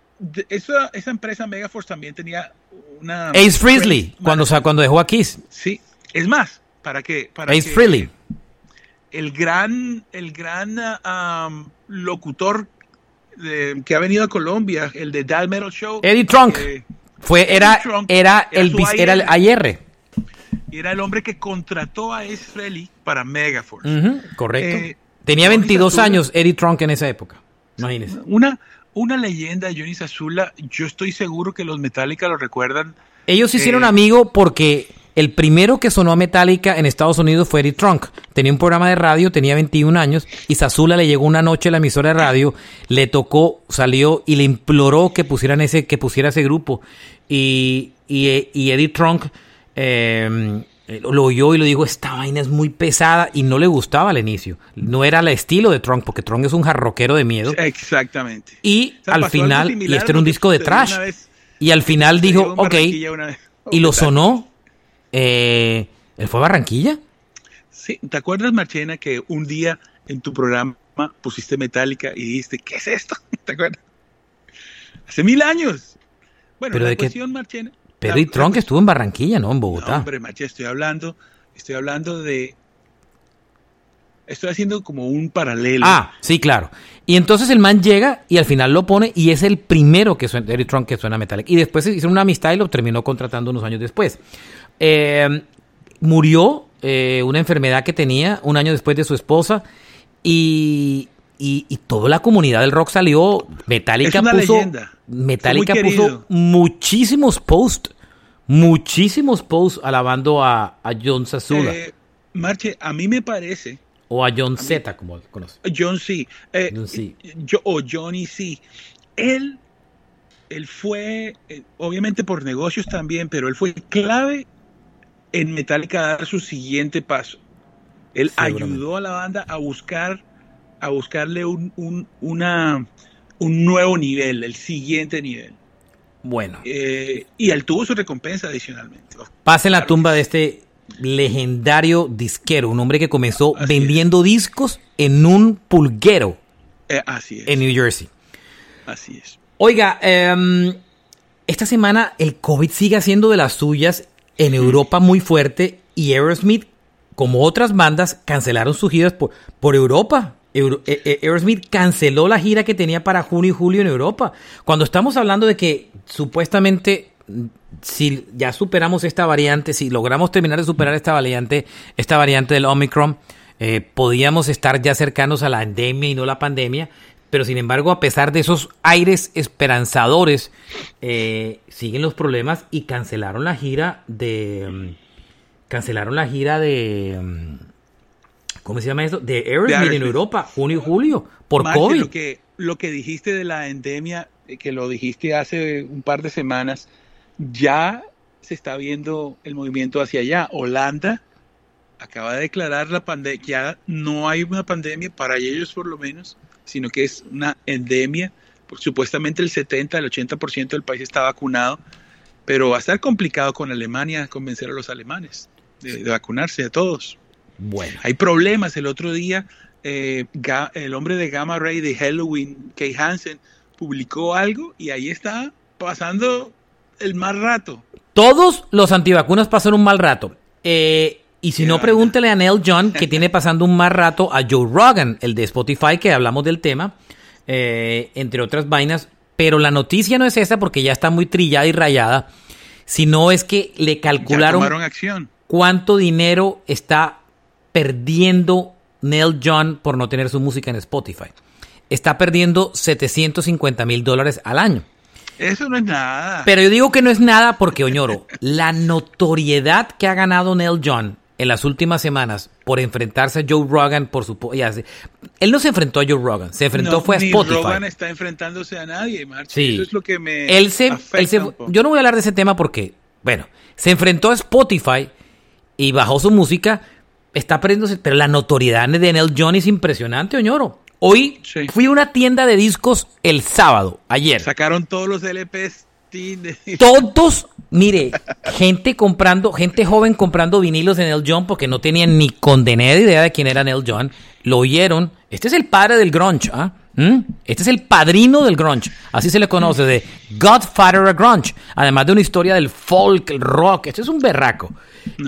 esa, empresa Megaforce también tenía una... Ace Frehley, cuando, cuando dejó a Kiss. Sí, es más, para que... Para Ace Frehley. El gran, el gran locutor que ha venido a Colombia, el de Dal Metal Show. Eddie Trunk. fue, era, era, el, era el AR. Era el hombre que contrató a Ace Frehley para Megaforce. correcto. Eh, Tenía 22 años Eddie Trunk en esa época. Imagínese. Una, una leyenda, Johnny Sazula. Yo estoy seguro que los Metallica lo recuerdan. Ellos se hicieron eh, amigo porque el primero que sonó a Metallica en Estados Unidos fue Eddie Trunk. Tenía un programa de radio, tenía 21 años, y Zazula le llegó una noche a la emisora de radio, le tocó, salió y le imploró que pusieran ese, que pusiera ese grupo. Y, y, Eddie Trunk em, lo oyó y le dijo, esta vaina es muy pesada, y no le gustaba al inicio. No era el estilo de Trunk, porque Trunk es un jarroquero de miedo. Exactamente. Y al final, y este era un disco de trash. Y al final dijo, ok, y lo sonó eh, ¿Él fue a Barranquilla? Sí, ¿te acuerdas, Marchena, que un día en tu programa pusiste Metallica y dijiste, ¿qué es esto? *laughs* ¿Te acuerdas? Hace mil años. Bueno, ¿Pero la cuestión, Marchena. Pero y Tronc estuvo en Barranquilla, ¿no? En Bogotá. hombre, Marchena, estoy hablando, estoy hablando de estoy haciendo como un paralelo. Ah, sí, claro. Y entonces el man llega y al final lo pone y es el primero que suena, Eric Trunk que suena Metallica. Y después hicieron una amistad y lo terminó contratando unos años después. Eh, murió eh, una enfermedad que tenía un año después de su esposa y, y, toda la comunidad del rock salió. Metallica puso, Metallica puso muchísimos posts, muchísimos posts alabando a, a John Sazula. Eh, Marche, a mí me parece. O a John Z, como conoce. John C. John C. o Johnny C. Él, él fue, obviamente por negocios también, pero él fue clave en Metallica a dar su siguiente paso. Él ayudó a la banda a buscar, a buscarle un, un, una, un nuevo nivel, el siguiente nivel. Bueno. Eh, y él tuvo su recompensa adicionalmente. Pase en la tumba de este legendario disquero, un hombre que comenzó vendiendo discos en un pulguero. Eh, así es. En New Jersey. Así es. Oiga, em, esta semana el COVID sigue haciendo de las suyas en Europa muy fuerte y Aerosmith, como otras bandas, cancelaron sus giras por, por Europa. Eh, eh, Aerosmith canceló la gira que tenía para junio y julio en Europa. Cuando estamos hablando de que supuestamente si ya superamos esta variante, si logramos terminar de superar esta variante, esta variante del Omicron, eh, podíamos estar ya cercanos a la endemia y no la pandemia. Pero sin embargo, a pesar de esos aires esperanzadores, eh, siguen los problemas y cancelaron la gira de. Mm, cancelaron la gira de. Mm, ¿Cómo se llama eso? De Aerosmith en Europa, junio y julio, por COVID. Lo que, lo que dijiste de la endemia, eh, que lo dijiste hace un par de semanas, ya se está viendo el movimiento hacia allá. Holanda acaba de declarar la pandemia, ya no hay una pandemia para ellos por lo menos sino que es una endemia. Supuestamente el 70, el 80% del país está vacunado, pero va a estar complicado con Alemania convencer a los alemanes de, vacunarse a todos. Bueno. Hay problemas. El otro día, eh, el hombre de Gamma Ray de Halloween, Kay Hansen, publicó algo y ahí está pasando el mal rato. Todos los antivacunas pasan un mal rato. Eh, y si no, pregúntele a Neil John, que tiene pasando un más rato a Joe Rogan, el de Spotify, que hablamos del tema, eh, entre otras vainas, Pero la noticia no es esa porque ya está muy trillada y rayada, sino es que le calcularon acción. cuánto dinero está perdiendo Neil John por no tener su música en Spotify. Está perdiendo 750 mil dólares al año. Eso no es nada. Pero yo digo que no es nada porque, Oñoro, la notoriedad que ha ganado Neil John en las últimas semanas por enfrentarse a Joe Rogan por su él no se enfrentó a Joe Rogan se enfrentó fue a Spotify. Rogan está enfrentándose a nadie sí. eso es lo que me él se, yo no voy a hablar de ese tema porque bueno se enfrentó a Spotify y bajó su música está perdiéndose pero la notoriedad de Neil John es impresionante Oñoro. Hoy fui a una tienda de discos el sábado ayer. Sacaron todos los LPs todos, mire, gente comprando, gente joven comprando vinilos de Neil John porque no tenían ni condenada idea de quién era Neil John. Lo oyeron. Este es el padre del grunge, ¿ah? ¿Mm? Este es el padrino del grunge. Así se le conoce, de Godfather of Grunge. Además de una historia del folk, el rock. Este es un berraco.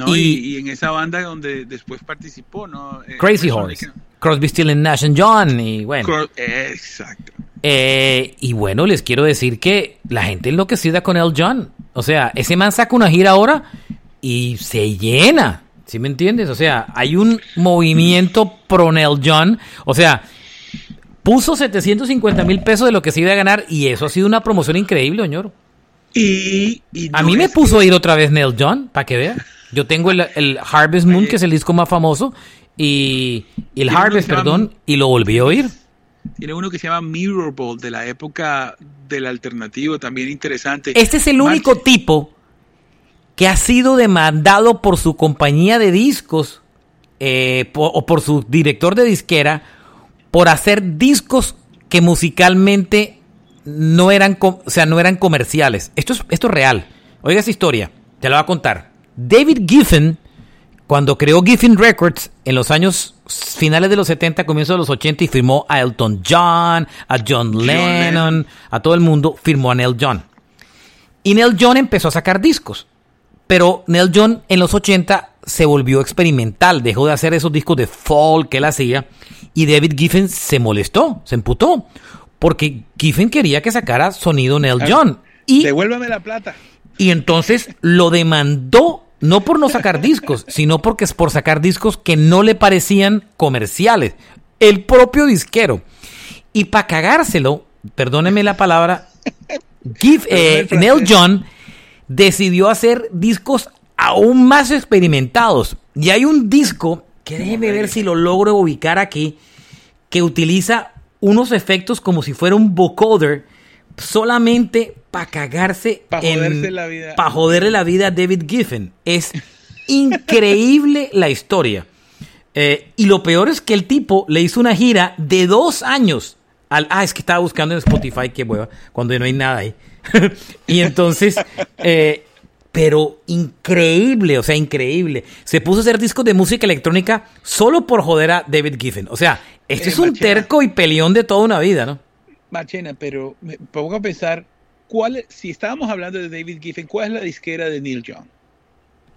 y, en esa banda donde después participó, ¿no? Eh, Crazy Horse. Crosby, Still Nash and John. Y bueno. Exacto. Eh, y bueno, les quiero decir que la gente enloquecida con El John. O sea, ese man saca una gira ahora y se llena. ¿Sí me entiendes? O sea, hay un movimiento pro Neil John. O sea, puso 750 mil pesos de lo que se iba a ganar y eso ha sido una promoción increíble, señor. Y, a mí me puso a ir otra vez Neil John, para que vea. Yo tengo el, Harvest Moon, que es el disco más famoso, y, el Harvest, perdón, y lo volví a oír. Tiene uno que se llama Mirror Ball, de la época del alternativo, también interesante. Este es el único tipo que ha sido demandado por su compañía de discos eh, o por su director de disquera por hacer discos que musicalmente no eran, o sea, no eran comerciales. Esto es, esto es real. Oiga esa historia, te la voy a contar. David Giffen, cuando creó Giffen Records en los años finales de los 70, comienzos de los 80 y firmó a Elton John, a John, Lennon, a todo el mundo, firmó a Neil John. Y Neil John empezó a sacar discos. Pero Neil John en los 80 se volvió experimental, dejó de hacer esos discos de folk que él hacía y David Giffen se molestó, se emputó, porque Giffen quería que sacara sonido Neil John. Y, Devuélvame la plata. Y entonces lo demandó no por no sacar discos, sino porque es por sacar discos que no le parecían comerciales. El propio disquero. Y para cagárselo, perdóneme la palabra, eh, Neil John decidió hacer discos aún más experimentados. Y hay un disco que déjeme ver si lo logro ubicar aquí, que utiliza unos efectos como si fuera un vocoder solamente para cagarse para joderse la vida. Para joderle la vida a David Giffen. Es *laughs* increíble la historia. Eh, y lo peor es que el tipo le hizo una gira de dos años. Al, ah, es que estaba buscando en Spotify, qué hueva, cuando no hay nada ahí. *laughs* y entonces, eh, pero increíble, o sea, increíble. Se puso a hacer discos de música electrónica solo por joder a David Giffen. O sea, este es un terco y peleón de toda una vida, ¿no? Machena, pero me pongo a pensar, ¿cuál, si estábamos hablando de David Giffen, ¿cuál es la disquera de Neil Young?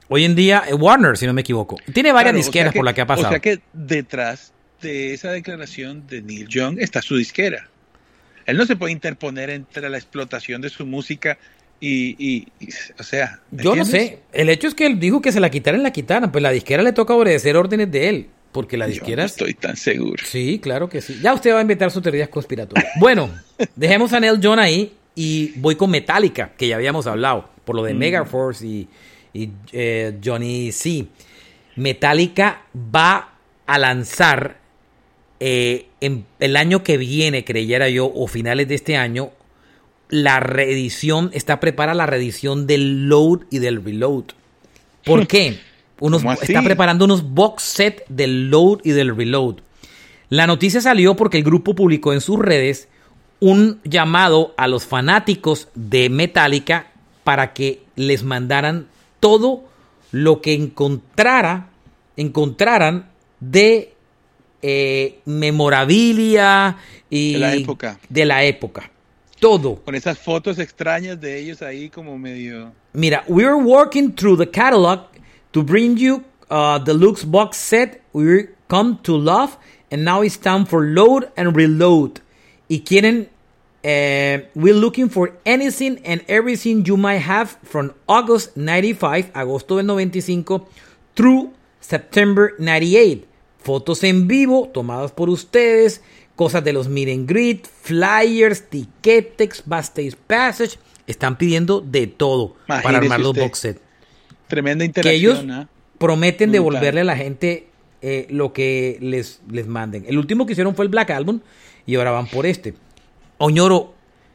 Hoy en día, eh, Warner, si no me equivoco. Tiene varias disqueras por la que ha pasado. O sea que detrás de esa declaración de Neil Young está su disquera. Él no se puede interponer entre la explotación de su música y, o sea. Yo no sé. El hecho es que él dijo que se la quitaran, la quitaran. Pues la disquera le toca obedecer órdenes de él. Porque la disquera. estoy tan seguro. Sí, claro que sí. Ya usted va a inventar sus teorías conspiratorias. *laughs* bueno, dejemos a Neil John ahí y voy con Metallica, que ya habíamos hablado, por lo de mm. Megaforce y, eh, Johnny C. Metallica va a lanzar eh, en el año que viene, creyera yo, o finales de este año, la reedición, está preparada la reedición del Load y del Reload. ¿Por *laughs* qué? Unos, está preparando unos box set del load y del reload. La noticia salió porque el grupo publicó en sus redes un llamado a los fanáticos de Metallica para que les mandaran todo lo que encontrara, encontraran de eh, memorabilia y de la época. De la época. Todo. Con esas fotos extrañas de ellos ahí como medio. Mira, we're working through the catalog to bring you uh, the Lux box set we come to love and now it's time for load and reload. Y quieren eh, we're looking for anything and everything you might have from August 95, agosto del 95, through September 98. Fotos en vivo tomadas por ustedes, cosas de los meet and greet, flyers, tickets, backstage passage. Están pidiendo de todo para armar los box set. Tremenda Que interacción. ellos ¿ah? prometen Brutal. devolverle a la gente eh, lo que les, les manden. El último que hicieron fue el Black Album y ahora van por este. Oñoro,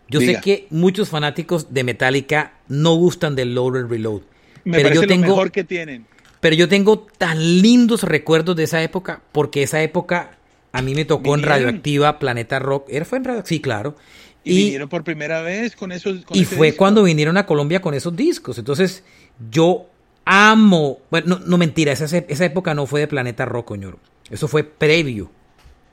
yo Diga. sé que muchos fanáticos de Metallica no gustan del Load and Reload. Me pero parece yo lo tengo, mejor que tienen. pero yo tengo tan lindos recuerdos de esa época, porque esa época a mí me tocó en. Radioactiva, Planeta Rock. ¿Era fue en Radio? Sí, claro. Y, Y, vinieron por primera vez con esos. con y fue disco. cuando vinieron a Colombia con esos discos. Entonces, yo amo. Bueno, no, no mentira, esa, esa época no fue de Planeta Rock, coño. Eso fue previo.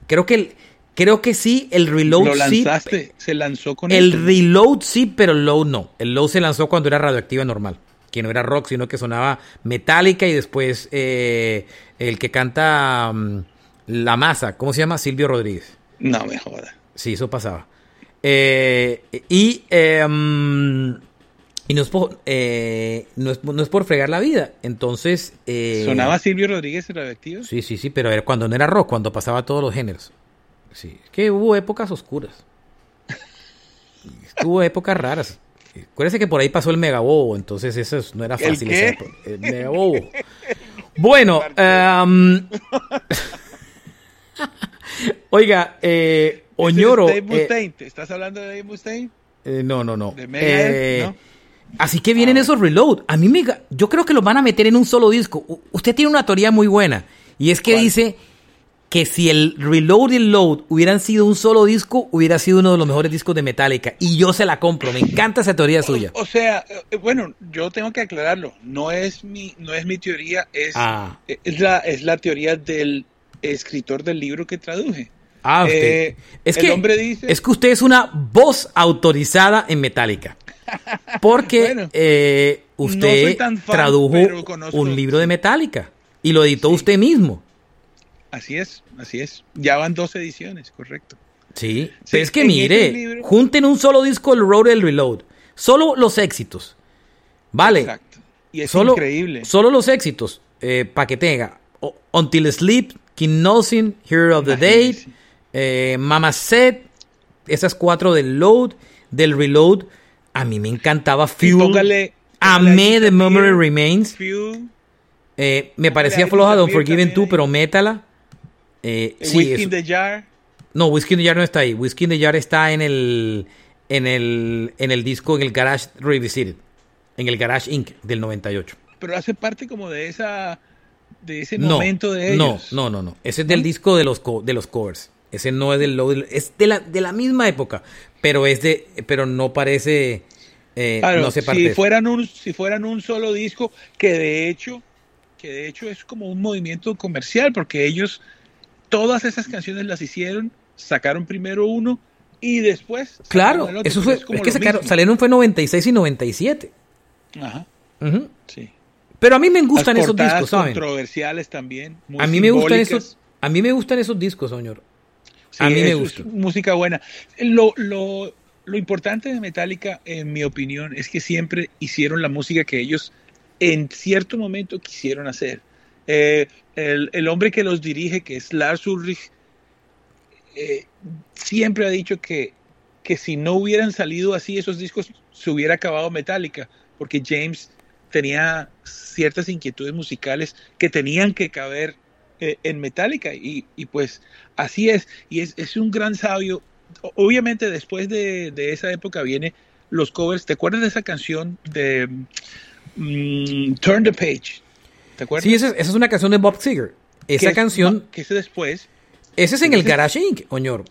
Creo que el, creo que sí, el reload Lo sí. lanzaste, se lanzó con El reload sí, pero el load no. El load se lanzó cuando era radioactiva normal. Que no era rock, sino que sonaba metálica y después eh, el que canta mm, La Masa, ¿cómo se llama? Silvio Rodríguez. No me joda. Sí, eso pasaba. Eh, y eh, mm, y no, es por, eh, no, es, no es por fregar la vida. Entonces... eh, ¿Sonaba Silvio Rodríguez en Radioactivo? Sí, sí, sí, pero era cuando no era rock, cuando pasaba todos los géneros. Sí, es que hubo épocas oscuras. *laughs* Hubo épocas raras. Acuérdense que por ahí pasó el megabobo, entonces eso es- no era ¿El fácil. qué? esa época. El megabobo. Bueno, *laughs* em, *laughs* oiga, eh, Oñoro. Ese es Dave eh, Mustaine. ¿Te estás hablando de Dave Mustaine? eh, no, no, no. ¿De Megadeth? ¿No? Así que vienen Ah. esos reload. A mí me, yo creo que los van a meter en un solo disco. U- usted tiene una teoría muy buena y es que ¿Cuál? dice que si el reload y el load hubieran sido un solo disco, hubiera sido uno de los mejores discos de Metallica. Y yo se la compro. Me encanta esa teoría suya. O sea, eh, bueno, yo tengo que aclararlo. No es mi, no es mi teoría, es, Ah. es, la, es la teoría del escritor del libro que traduje. Ah, usted. Eh, es que dice- es que usted es una voz autorizada en Metallica. Porque *laughs* Bueno, eh, usted fan, tradujo conozco- un libro de Metallica y lo editó Sí. usted mismo. Así es, así es. Ya van dos ediciones, correcto. Sí, Sí, pero es que en mire, libro- junten un solo disco el Road el Reload. Solo los éxitos. Vale. Exacto. Y es solo, increíble. Solo los éxitos. para que tenga O- Until Sleep, King Nothing, Hero of the Day, eh, Mama Said, esas cuatro del Load, del Reload. A mí me encantaba Fuel. póngale- Amé The Memory Remains. Fuel, Eh, me parecía floja Don't Forgiven también 2, ahí. pero métala. Eh, eh, sí, Whiskey in the Jar. no, Whiskey in the Jar no está ahí. Whiskey in the Jar está en el, en el, en el disco, en el Garage Revisited. En el Garage Inc. del 98. Pero hace parte como de esa de ese No, momento de no, ellos. no, no, no. Ese es del disco de los, co- de los covers. Ese no es del es de la, de la misma época, pero es de, pero no parece, eh, Claro, no se parte. si fueran un si fueran un solo disco que de hecho que de hecho es como un movimiento comercial porque ellos todas esas canciones las hicieron, sacaron primero uno y después Claro, sacaron el otro, eso fue, como es que sacaron, mismo. salieron fue 96 y 97. Ajá, sí. Pero a mí me gustan Las esos discos, ¿saben? controversiales también, muy A mí me gustan esos, a mí me gustan esos discos, señor. Sí, a mí me gusta. es música buena. Lo, lo, lo importante de Metallica, en mi opinión, es que siempre hicieron la música que ellos en cierto momento quisieron hacer. Eh, el, el hombre que los dirige, que es Lars Ulrich, eh, siempre ha dicho que, que si no hubieran salido así esos discos, se hubiera acabado Metallica, porque James tenía ciertas inquietudes musicales que tenían que caber eh, en Metallica y, y pues así es, y es, es un gran sabio. Obviamente después de, de esa época viene los covers, ¿te acuerdas de esa canción de mm, Turn the Page? ¿Te acuerdas? Sí, esa, es- esa es una canción de Bob Seger. Que Esa es- canción, que es después, ese es en el Garage Inc., coñor.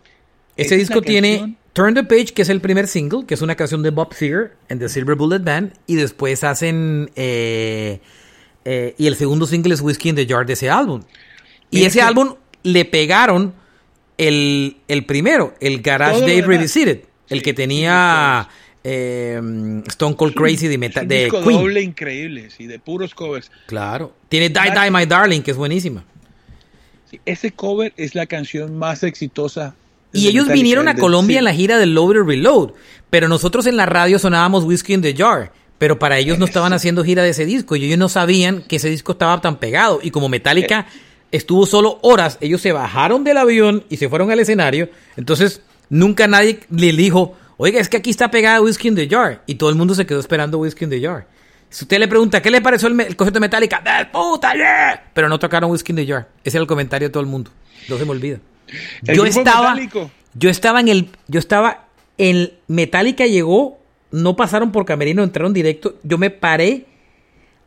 Ese disco tiene canción. Turn the Page, que es el primer single, que es una canción de Bob Seger en The Silver Bullet Band, y después hacen eh, eh, y el segundo single es Whiskey in the Jar de ese álbum. Y ese que- álbum le pegaron el, el primero, el Garage Day. Revisited, el Sí, que tenía eh, Stone Cold Crazy de, es meta- un de disco Queen. doble increíble, sí, de puros covers. Claro. Tiene Die Die My Darling, que es buenísima. Sí, ese cover es la canción más exitosa Y ellos vinieron a Colombia en la gira del Load Reload. Pero nosotros en la radio sonábamos Whiskey in the Jar. Pero para ellos no estaban haciendo gira de ese disco. Y ellos no sabían que ese disco estaba tan pegado. Y como Metallica estuvo solo horas, ellos se bajaron del avión y se fueron al escenario. Entonces, nunca nadie le dijo, oiga, es que aquí está pegada Whiskey in the Jar. Y todo el mundo se quedó esperando Whiskey in the Jar. Si usted le pregunta, ¿qué le pareció el, el concierto de Metallica? ¡Del puta, yeah! Pero no tocaron Whiskey in the Jar. Ese era el comentario de todo el mundo. No se me olvida. Yo estaba, yo estaba en el, yo estaba en Metallica llegó, no pasaron por camerino, entraron directo. Yo me paré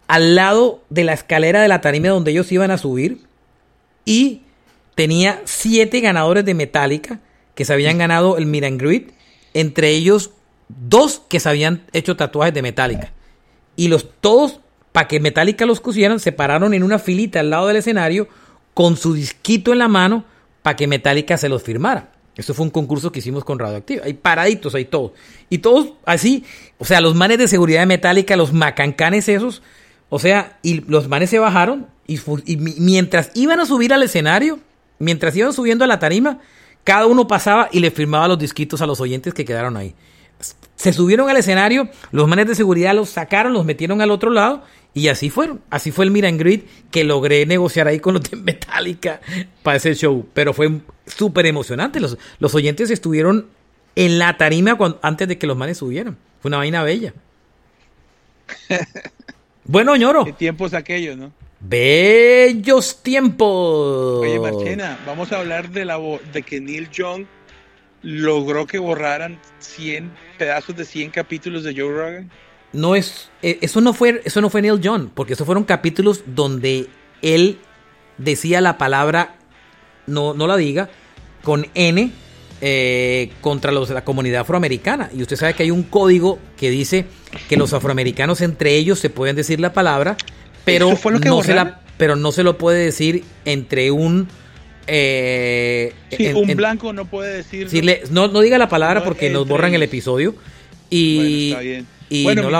al lado de la escalera de la tarima donde ellos iban a subir y tenía siete ganadores de Metallica que se habían ganado el Miran Grid, entre ellos dos que se habían hecho tatuajes de Metallica. Y los todos, para que Metallica los cosieran, se pararon en una filita al lado del escenario con su disquito en la mano para que Metallica se los firmara. Eso fue un concurso que hicimos con Radioactiva. Hay paraditos, hay todos. Y todos así, o sea, los manes de seguridad de Metallica, los macancanes esos, o sea, y los manes se bajaron y, y mientras iban a subir al escenario, mientras iban subiendo a la tarima, cada uno pasaba y le firmaba los disquitos a los oyentes que quedaron ahí. Se subieron al escenario, los manes de seguridad los sacaron, los metieron al otro lado y así fueron. Así fue el Miran Grid que logré negociar ahí con los de *laughs* Metallica para ese show. Pero fue súper emocionante. Los, los oyentes estuvieron en la tarima antes de que los manes subieran. Fue una vaina bella. *laughs* bueno, ñoro. Qué tiempos aquellos, ¿no? Bellos tiempos. Oye, Marchena, vamos a hablar de, la, de que Neil Young logró que borraran 100 pedazos de 100 capítulos de Joe Rogan. No es, eh, eso no fue, eso no fue Neil Young, porque esos fueron capítulos donde él decía la palabra, no, no la diga, con N eh, contra los la comunidad afroamericana. Y usted sabe que hay un código que dice que los afroamericanos entre ellos se pueden decir la palabra, pero, no, se la, pero no se lo puede decir entre un... Eh, un blanco no puede decir... no, no diga la palabra porque nos borran el episodio. Y, y no,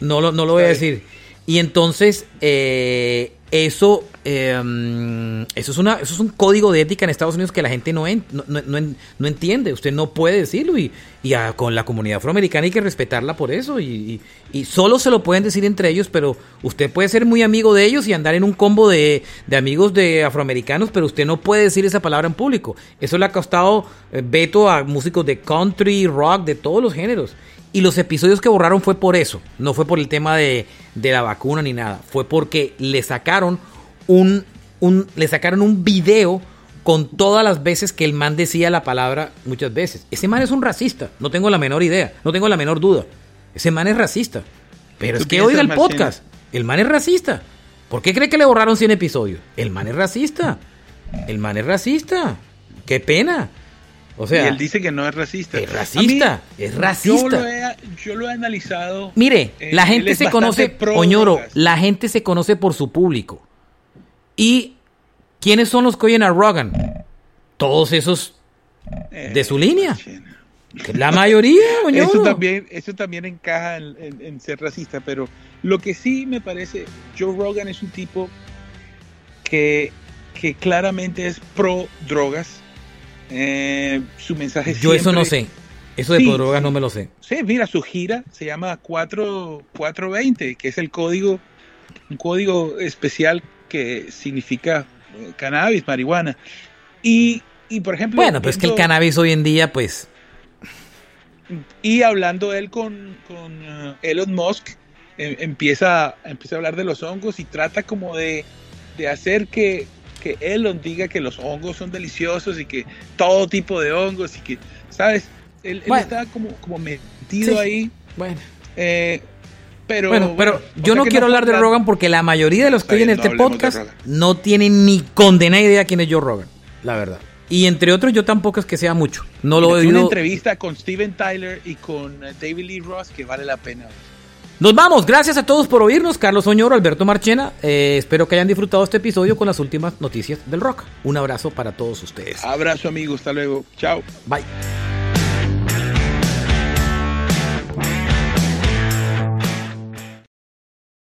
no, lo, no lo voy a decir. Y entonces, eh, eso, em, eso, es una, eso es un código de ética en Estados Unidos que la gente no, no, entiende. Usted no puede decirlo y, y con la comunidad afroamericana hay que respetarla por eso. Y, y, solo se lo pueden decir entre ellos, pero usted puede ser muy amigo de ellos y andar en un combo de, de amigos de afroamericanos, pero usted no puede decir esa palabra en público. Eso le ha costado eh, veto a músicos de country, rock, de todos los géneros. Y los episodios que borraron fue por eso, no fue por el tema de, la vacuna ni nada, fue porque le sacaron un, un, le sacaron un video con todas las veces que el man decía la palabra muchas veces. Ese man es un racista, no tengo la menor idea, no tengo la menor duda. Ese man es racista. Pero es que oiga el podcast, el man es racista. ¿Por qué cree que le borraron 100 episodios? El man es racista. El man es racista. Qué pena. O sea, y él dice que no es racista. Es racista, es racista. Yo lo he, analizado. Mire, eh, la gente se conoce, Oñoro, la gente se conoce por su público. ¿Y quiénes son los que oyen a Rogan? Todos esos de su eh, línea. La mayoría, *laughs* Oñoro. Eso también, eso también encaja en, ser racista, pero lo que sí me parece, Joe Rogan es un tipo que, que claramente es pro drogas eh, su mensaje Yo eso no sé. Eso de drogas no me lo sé. Sí, mira, su gira se llama 4, 420, que es el código, un código especial que significa eh, cannabis, marihuana. Y, por ejemplo... Bueno, pues que el cannabis hoy en día, pues... Y hablando él con, con uh, Elon Musk, em, empieza, empieza a hablar de los hongos y trata como de, de hacer que, que Elon diga que los hongos son deliciosos y que todo tipo de hongos y que, ¿sabes? Él, está como, como metido ahí. Bueno. Eh, pero, bueno, pero yo no quiero hablar de Rogan porque la mayoría de los que oyen este podcast no tienen ni condena idea quién es Joe Rogan, la verdad. Y entre otros, yo tampoco es que sea mucho. No lo he oído. una entrevista con Steven Tyler y con eh, David Lee Ross que vale la pena. Nos vamos, gracias a todos por oírnos, Carlos Oñoro, Alberto Marchena. Eh, espero que hayan disfrutado este episodio con las últimas noticias del rock. Un abrazo para todos ustedes. Abrazo, amigos, hasta luego. Chao. Bye.